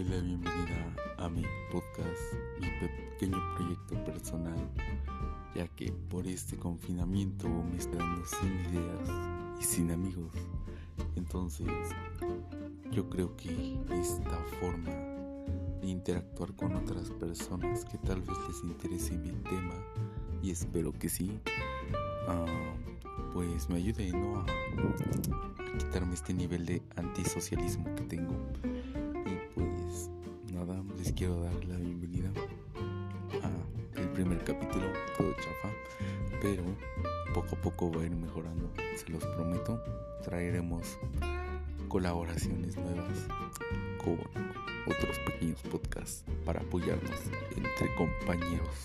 doy la bienvenida a mi podcast, mi pequeño proyecto personal, ya que por este confinamiento me estoy quedando sin ideas y sin amigos. Entonces, yo creo que esta forma de interactuar con otras personas que tal vez les interese mi tema, y espero que sí, ah, pues me ayude ¿no? a quitarme este nivel de antisocialismo que tengo quiero dar la bienvenida a el primer capítulo, todo chafa, pero poco a poco va a ir mejorando, se los prometo. Traeremos colaboraciones nuevas con otros pequeños podcasts para apoyarnos entre compañeros.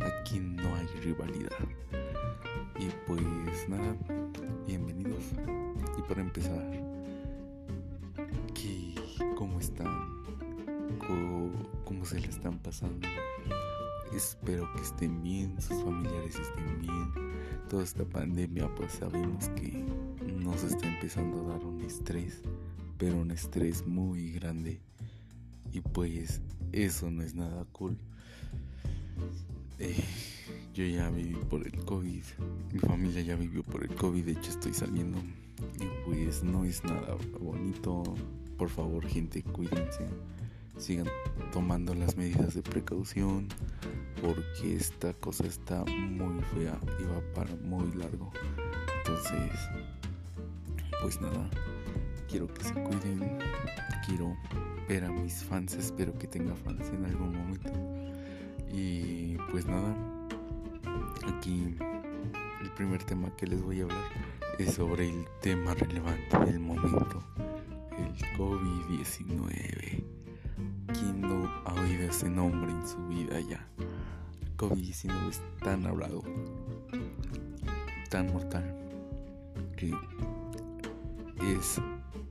Aquí no hay rivalidad. Y pues nada, bienvenidos. Y para empezar, cómo se le están pasando. Espero que estén bien, sus familiares estén bien. Toda esta pandemia pues sabemos que nos está empezando a dar un estrés, pero un estrés muy grande. Y pues eso no es nada cool. Eh, yo ya viví por el COVID, mi familia ya vivió por el COVID, de hecho estoy saliendo. Y pues no es nada bonito. Por favor gente, cuídense sigan tomando las medidas de precaución porque esta cosa está muy fea y va para muy largo. Entonces, pues nada, quiero que se cuiden, quiero ver a mis fans, espero que tenga fans en algún momento. Y pues nada, aquí el primer tema que les voy a hablar es sobre el tema relevante del momento, el COVID-19 no ha oído ese nombre en su vida ya? COVID-19 es tan hablado, tan mortal, que es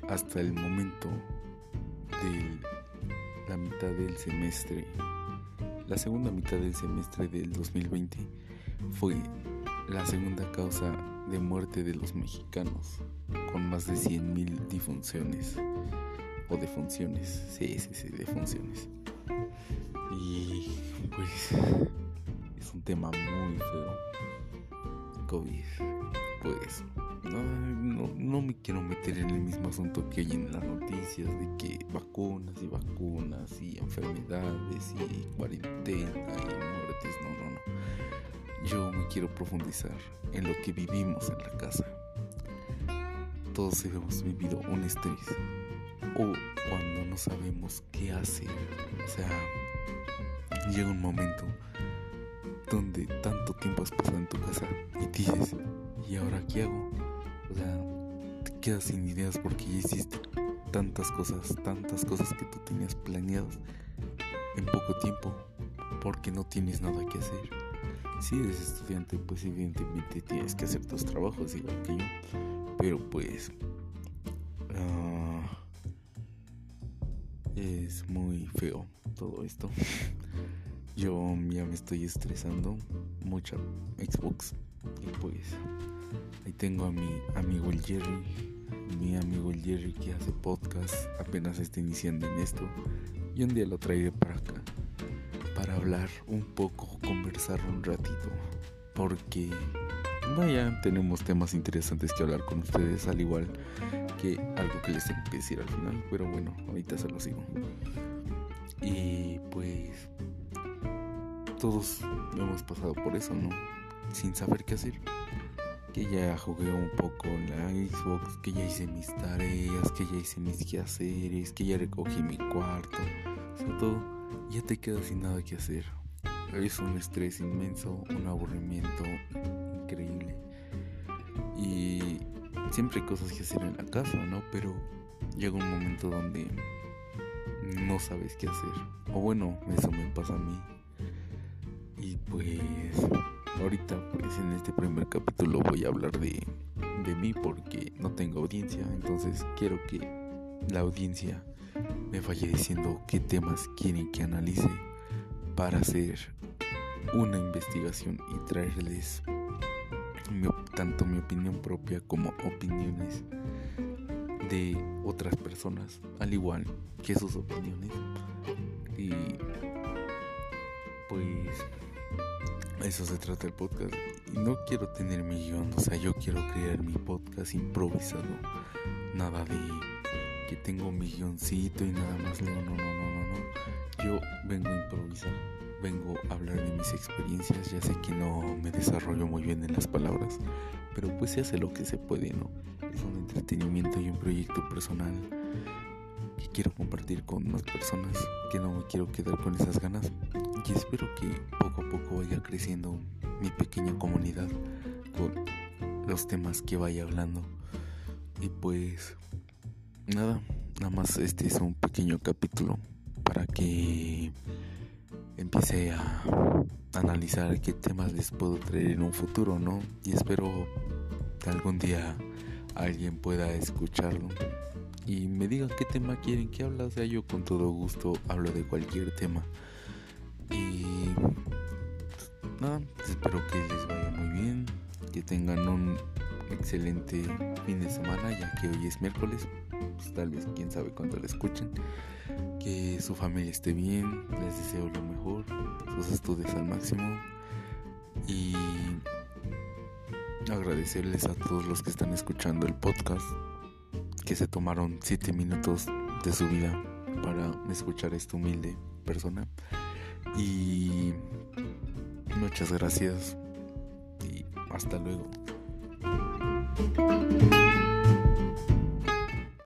hasta el momento de la mitad del semestre, la segunda mitad del semestre del 2020 fue la segunda causa de muerte de los mexicanos, con más de 100.000 difunciones o de funciones. Sí, sí, sí, de funciones. Y pues es un tema muy feo. COVID. Pues no, no, me quiero meter en el mismo asunto que hay en las noticias de que vacunas y vacunas y enfermedades y cuarentena y muertes. No, no, no. Yo me quiero profundizar en lo que vivimos en la casa. Todos hemos vivido un estrés, o cuando no sabemos qué hacer. O sea, llega un momento donde tanto tiempo has pasado en tu casa y dices, ¿y ahora qué hago? O sea, te quedas sin ideas porque ya hiciste tantas cosas, tantas cosas que tú tenías planeadas en poco tiempo porque no tienes nada que hacer. Si eres estudiante, pues evidentemente tienes que hacer tus trabajos igual que yo. Pero pues es muy feo todo esto. Yo ya me estoy estresando mucha Xbox. Y pues ahí tengo a mi amigo el Jerry. Mi amigo el Jerry que hace podcast. Apenas está iniciando en esto. Y un día lo traeré para acá. Para hablar un poco, conversar un ratito. Porque vaya, tenemos temas interesantes que hablar con ustedes. Al igual que algo que les tengo que decir al final, pero bueno, ahorita se lo sigo. Y pues todos hemos pasado por eso, ¿no? Sin saber qué hacer. Que ya jugué un poco en la Xbox, que ya hice mis tareas, que ya hice mis quehaceres, que ya recogí mi cuarto, o todo, ya te quedas sin nada que hacer. Es un estrés inmenso, un aburrimiento siempre hay cosas que hacer en la casa, ¿no? Pero llega un momento donde no sabes qué hacer. O bueno, eso me pasa a mí. Y pues ahorita pues en este primer capítulo voy a hablar de, de mí porque no tengo audiencia. Entonces quiero que la audiencia me vaya diciendo qué temas quieren que analice para hacer una investigación y traerles tanto mi opinión propia como opiniones de otras personas, al igual que sus opiniones. Y pues eso se trata el podcast. Y no quiero tener mi guion, o sea, yo quiero crear mi podcast improvisado. Nada de que tengo mi guioncito y nada más. No, no, no, no, no, no. Yo vengo a improvisar, vengo a hablar de mis experiencias. Ya sé que no me desarrollo muy bien en las palabras, pero pues se hace lo que se puede, ¿no? Es un entretenimiento y un proyecto personal que quiero compartir con más personas, que no me quiero quedar con esas ganas y espero que poco a poco vaya creciendo mi pequeña comunidad con los temas que vaya hablando. Y pues nada, nada más este es un pequeño capítulo para que empiece a analizar qué temas les puedo traer en un futuro, ¿no? Y espero que algún día alguien pueda escucharlo y me digan qué tema quieren que hable. O sea, yo con todo gusto hablo de cualquier tema. Y nada, espero que les vaya muy bien, que tengan un excelente fin de semana, ya que hoy es miércoles. Pues, tal vez quién sabe cuándo lo escuchen. Que su familia esté bien, les deseo lo mejor, sus estudios al máximo. Y agradecerles a todos los que están escuchando el podcast, que se tomaron 7 minutos de su vida para escuchar a esta humilde persona. Y muchas gracias y hasta luego. Música